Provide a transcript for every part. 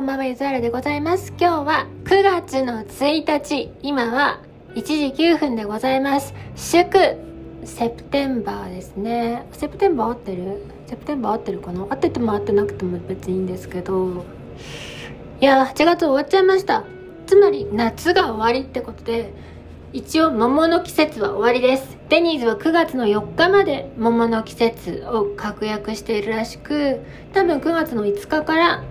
こんばんは、ゆずはらでございます。今日は9月の1日、今は1時9分でございます。祝、セプテンバーですね。セプテンバー合ってる？セプテンバー合ってるかな？合ってても合ってなくても別にいいんですけど。いや、8月終わっちゃいました。つまり、夏が終わりってことで、一応桃の季節は終わりです。デニーズは9月の4日まで桃の季節を確約しているらしく、多分9月の5日から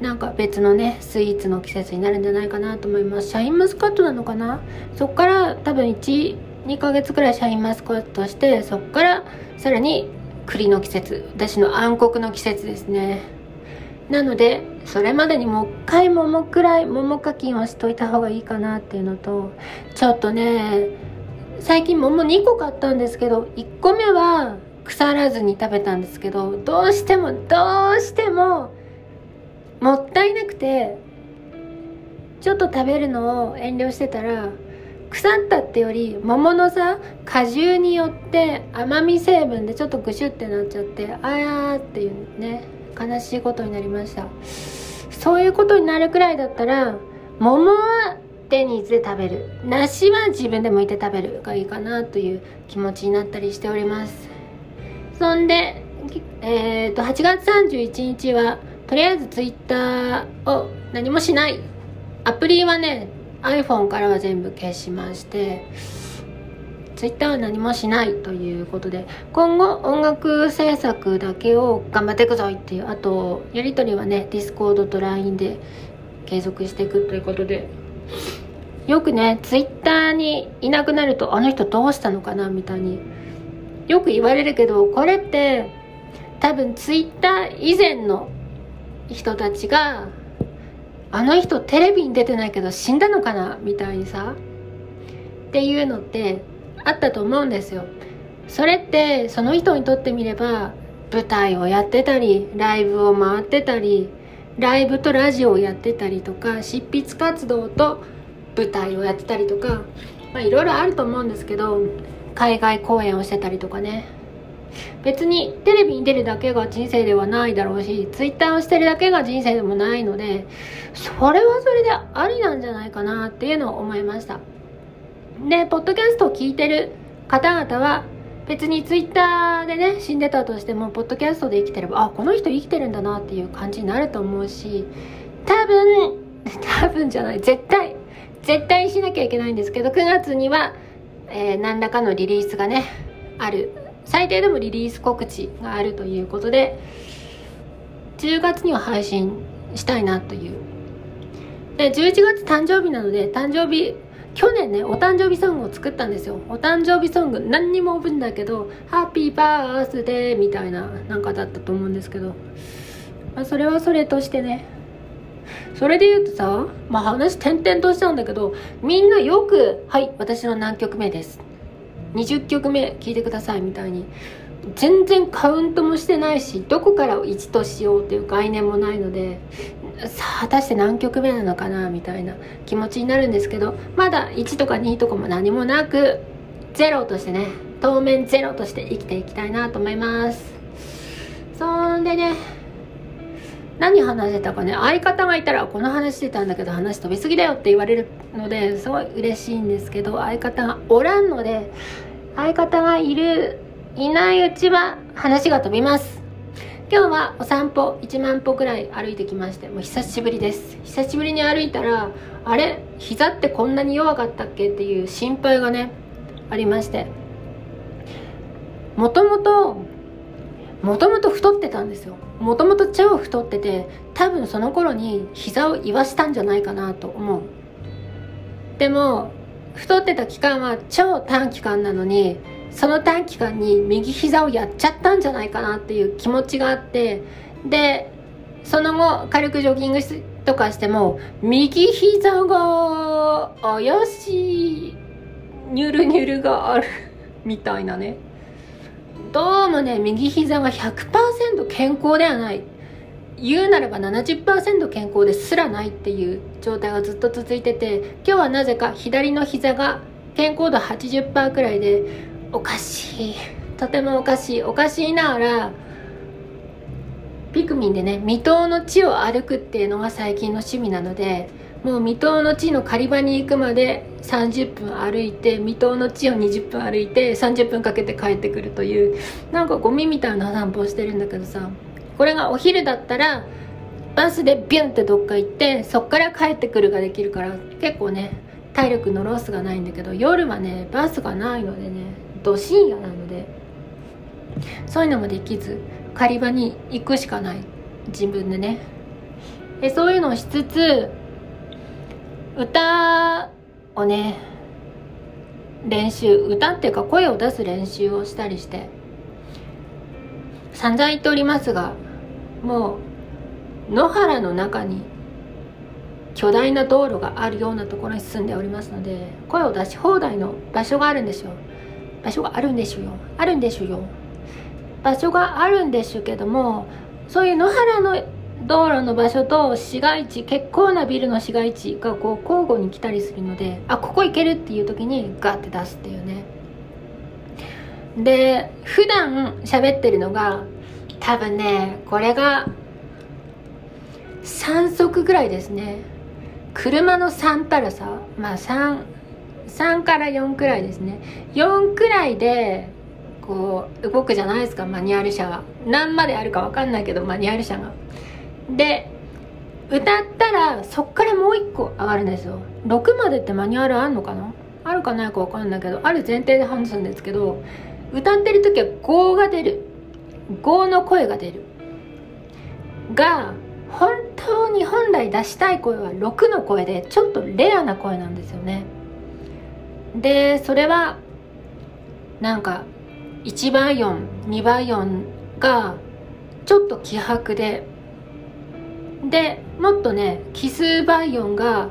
なんか別のね、スイーツの季節になるんじゃないかなと思います。シャインマスカットなのかな？そっから多分1、2ヶ月くらいシャインマスカットして、そっからさらに栗の季節、私の暗黒の季節ですね。なので、それまでにもう一回桃くらい桃課金をしといた方がいいかなっていうのと、ちょっとね、最近桃2個買ったんですけど、1個目は腐らずに食べたんですけど、どうしても、どうしても、もったいなくて、ちょっと食べるのを遠慮してたら、腐ったってより桃のさ果汁によって甘み成分でちょっとグシュってなっちゃってあーっていうね悲しいことになりました。そういうことになるくらいだったら桃はデニーズで食べる。梨は自分で剥いて食べるがいいかなという気持ちになったりしております。そんでえー、と8月31日はとりあえずツイッターを何もしない。アプリはね iPhone からは全部消しましてツイッターは何もしないということで今後音楽制作だけを頑張っていくぞっていうあとやり取りはね Discord と LINE で継続していくということでよくねツイッターにいなくなるとあの人どうしたのかなみたいによく言われるけどこれって多分ツイッター以前の人たちがあの人テレビに出てないけど死んだのかなみたいにさっていうのってあったと思うんですよ。それってその人にとってみれば舞台をやってたりライブを回ってたりライブとラジオをやってたりとか執筆活動と舞台をやってたりとかまあいろいろあると思うんですけど海外公演をしてたりとかね。別にテレビに出るだけが人生ではないだろうしツイッターをしてるだけが人生でもないのでそれはそれでありなんじゃないかなっていうのを思いました。でポッドキャストを聞いてる方々は別にツイッターでね死んでたとしてもポッドキャストで生きてればあこの人生きてるんだなっていう感じになると思うし多分 多分じゃない絶対絶対しなきゃいけないんですけど9月には、えー、何らかのリリースがねある最低でもリリース告知があるということで10月には配信したいなという。で11月誕生日なので誕生日去年ねお誕生日ソングを作ったんですよ。お誕生日ソング何にも覚えんだけど「ハッピーバースデー」みたいななんかだったと思うんですけど、まあ、それはそれとしてね。それで言うとさ、まあ、話転々としたんだけどみんなよく「はい私の何曲目です」20曲目聴いてくださいみたいに全然カウントもしてないしどこから1としようっていう概念もないのでさあ果たして何曲目なのかなみたいな気持ちになるんですけどまだ1とか2とかも何もなくゼロとしてね当面ゼロとして生きていきたいなと思います。そんでね何話してたかね相方がいたらこの話してたんだけど話飛びすぎだよって言われるのですごい嬉しいんですけど相方がおらんので相方がいるいないうちは話が飛びます。今日はお散歩1万歩くらい歩いてきましてもう久しぶりです。久しぶりに歩いたらあれ膝ってこんなに弱かったっけっていう心配がねありまして。もともともともと太ってたんですよ。もともと超太ってて多分その頃に膝を言わしたんじゃないかなと思う。でも太ってた期間は超短期間なのにその短期間に右膝をやっちゃったんじゃないかなっていう気持ちがあってでその後軽くジョギングとかしても右膝が怪しいニュルニュルがあるみたいなね。どうもね右膝が100%健康ではない。言うならば70%健康ですらないっていう状態がずっと続いてて今日はなぜか左の膝が健康度80%くらいでおかしい。とてもおかしい。おかしいながらピクミンでね未踏の地を歩くっていうのが最近の趣味なのでもう未踏の地の狩り場に行くまで30分歩いて未踏の地を20分歩いて30分かけて帰ってくるというなんかゴミみたいな散歩をしてるんだけどさこれがお昼だったらバスでビュンってどっか行ってそっから帰ってくるができるから結構ね体力のロスがないんだけど夜はねバスがないのでねど深夜なのでそういうのもできず狩り場に行くしかない。自分でね。でそういうのをしつつ歌をね練習歌っていうか声を出す練習をしたりして散々言っておりますがもう野原の中に巨大な道路があるようなところに住んでおりますので声を出し放題の場所があるんでしょう場所があるんでしょうよ。あるんでしょうよ。場所があるんでしょうけどもそういう野原の道路の場所と市街地結構なビルの市街地がこう交互に来たりするのであここ行けるっていう時にガッて出すっていうね。で普段喋ってるのが多分ねこれが3足ぐらいですね。車の3たらさまあ3 3から4くらいですね。4くらいでこう動くじゃないですかマニュアル車が何まであるか分かんないけどマニュアル車が。で歌ったらそっからもう1個上がるんですよ。6までってマニュアルあんのかな？あるかないか分かんないけどある前提で話すんですけど歌ってる時は5が出る。5の声が出る。が本当に本来出したい声は6の声でちょっとレアな声なんですよね。でそれはなんか1倍音2倍音がちょっと希薄ででもっとね奇数倍音が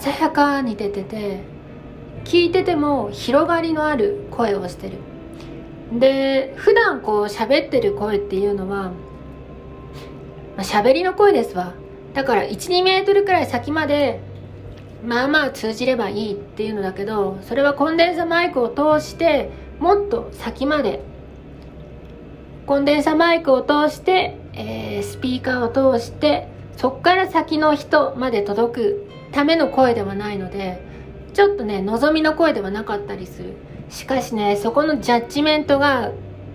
鮮やかに出てて聞いてても広がりのある声をしてる。で普段こう喋ってる声っていうのは、まあ、喋りの声ですわ。だから12メートルくらい先までまあまあ通じればいいっていうのだけどそれはコンデンサマイクを通してもっと先までコンデンサマイクを通して、えー、スピーカーを通してそっから先の人まで届くための声ではないのでちょっとね望みの声ではなかったりする。しかしねそこのジャッジメントが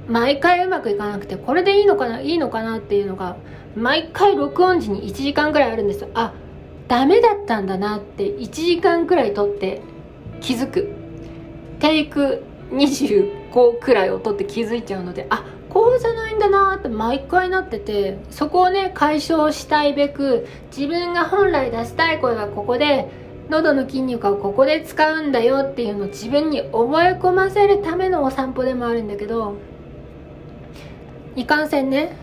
毎回うまくいかなくてこれでいいのかないいのかなっていうのが毎回録音時に1時間ぐらいあるんです。よあダメだったんだなって1時間くらい撮って気づく。テイク25くらいを撮って気づいちゃうのであこうじゃないんだなって毎回なっててそこをね解消したいべく自分が本来出したい声はここで喉の筋肉をここで使うんだよっていうのを自分に覚え込ませるためのお散歩でもあるんだけどいかんせんね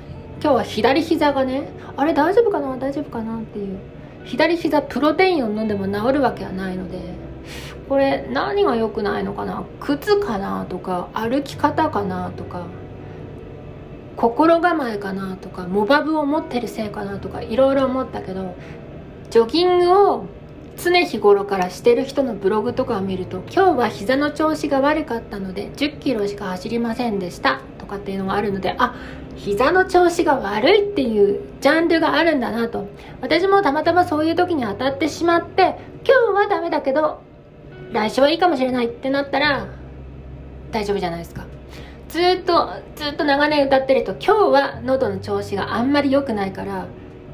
今日は左膝がねあれ大丈夫かな大丈夫かなっていう左膝プロテインを飲んでも治るわけはないのでこれ何が良くないのかな？靴かなとか歩き方かなとか心構えかなとかモバブを持ってるせいかなとかいろいろ思ったけどジョギングを常日頃からしてる人のブログとかを見ると今日は膝の調子が悪かったので10キロしか走りませんでしたとかっていうのがあるのであ膝の調子が悪いっていうジャンルがあるんだなと。私もたまたまそういう時に当たってしまって今日はダメだけど来週はいいかもしれないってなったら大丈夫じゃないですか。ずっとずっと長年歌ってると今日は喉の調子があんまり良くないから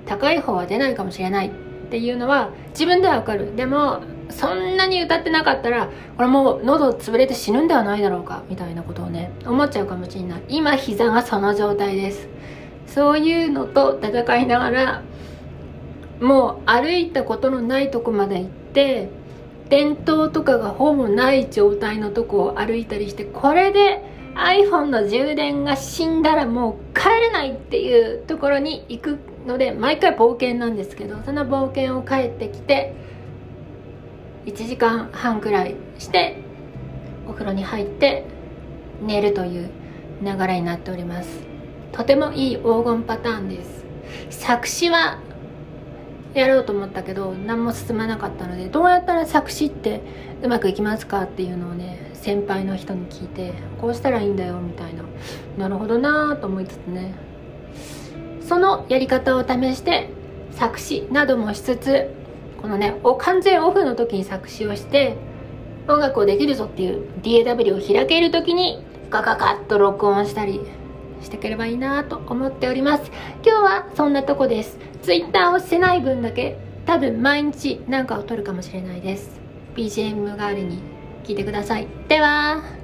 高い方は出ないかもしれないっていうのは自分ではわかる。でもそんなに歌ってなかったらこれもう喉潰れて死ぬんではないだろうかみたいなことをね思っちゃうかもしれない。今膝がその状態です。そういうのと戦いながらもう歩いたことのないとこまで行って電灯とかがほぼない状態のとこを歩いたりしてこれで iPhone の充電が死んだらもう帰れないっていうところに行くので毎回冒険なんですけどその冒険を帰ってきて1時間半くらいしてお風呂に入って寝るという流れになっております。とてもいい黄金パターンです。作詞はやろうと思ったけど何も進まなかったのでどうやったら作詞ってうまくいきますかっていうのをね先輩の人に聞いてこうしたらいいんだよみたいな。なるほどなと思いつつね。そのやり方を試して作詞などもしつつこのね完全オフの時に作詞をして音楽をできるぞっていう DAW を開ける時にガガガッと録音したりしてくればいいなと思っております。今日はそんなとこです。Twitter をしてない分だけ多分毎日何かを撮るかもしれないです。BGM 代わりに聞いてください。では。